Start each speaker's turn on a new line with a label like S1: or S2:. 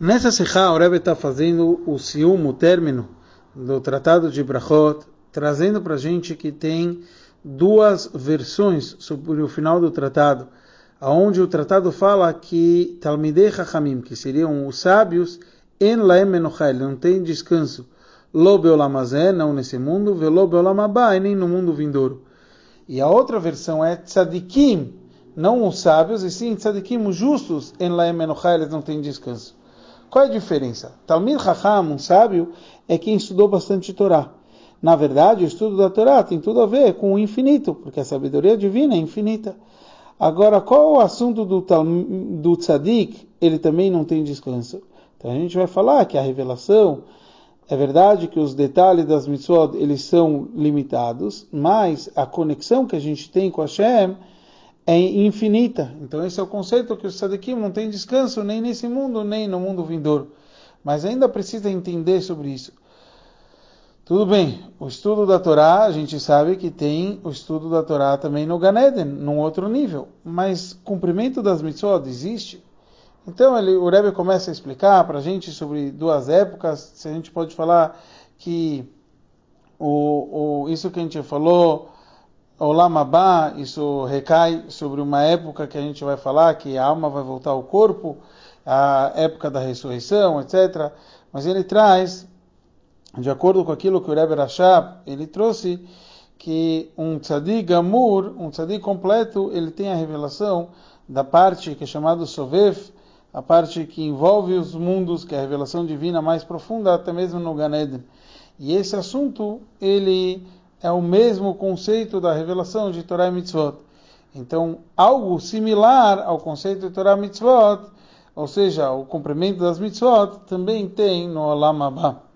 S1: Nessa Sikha, o Rebbe está fazendo o sium, o término do Tratado de Brachot, trazendo para a gente que tem duas versões sobre o final do tratado, aonde o tratado fala que Talmidei Chachamim, que seriam os sábios, en laem menochai, não tem descanso, lo beolamazé, não nesse mundo, velo beolamabá, nem no mundo vindouro. E a outra versão é tzadikim, não os sábios, e sim tzadikim, os justos, en laem menochai, eles não têm descanso. Qual é a diferença? Talmid Chacham, um sábio, é quem estudou bastante Torá. Na verdade, o estudo da Torá tem tudo a ver com o infinito, porque a sabedoria divina é infinita. Agora, qual o assunto do, do tzadik? Ele também não tem descanso. Então a gente vai falar que a revelação, é verdade que os detalhes das mitzvot, eles são limitados, mas a conexão que a gente tem com Hashem é infinita. Então esse é o conceito que os tzadikim não tem descanso nem nesse mundo, nem no mundo vindouro. Mas ainda precisa entender sobre isso. Tudo bem, o estudo da Torá, a gente sabe que tem o estudo da Torá também no Ganeden, num outro nível. Mas cumprimento das mitzvot existe? Então ele, o Rebbe começa a explicar para a gente sobre duas épocas. Se a gente pode falar que o, o, isso que a gente falou Olam Abba, isso recai sobre uma época que a gente vai falar que a alma vai voltar ao corpo, a época da ressurreição, etc. Mas ele traz, de acordo com aquilo que o Rebbe Rashab, ele trouxe que um tzadik gamur, um tzadik completo, ele tem a revelação da parte que é chamada Sovev, a parte que envolve os mundos, que é a revelação divina mais profunda, até mesmo no Ganeden. E esse assunto, ele é o mesmo conceito da revelação de Torah e Mitzvot. Então, algo similar ao conceito de Torah e Mitzvot, ou seja, o cumprimento das Mitzvot, também tem no Olam Abba.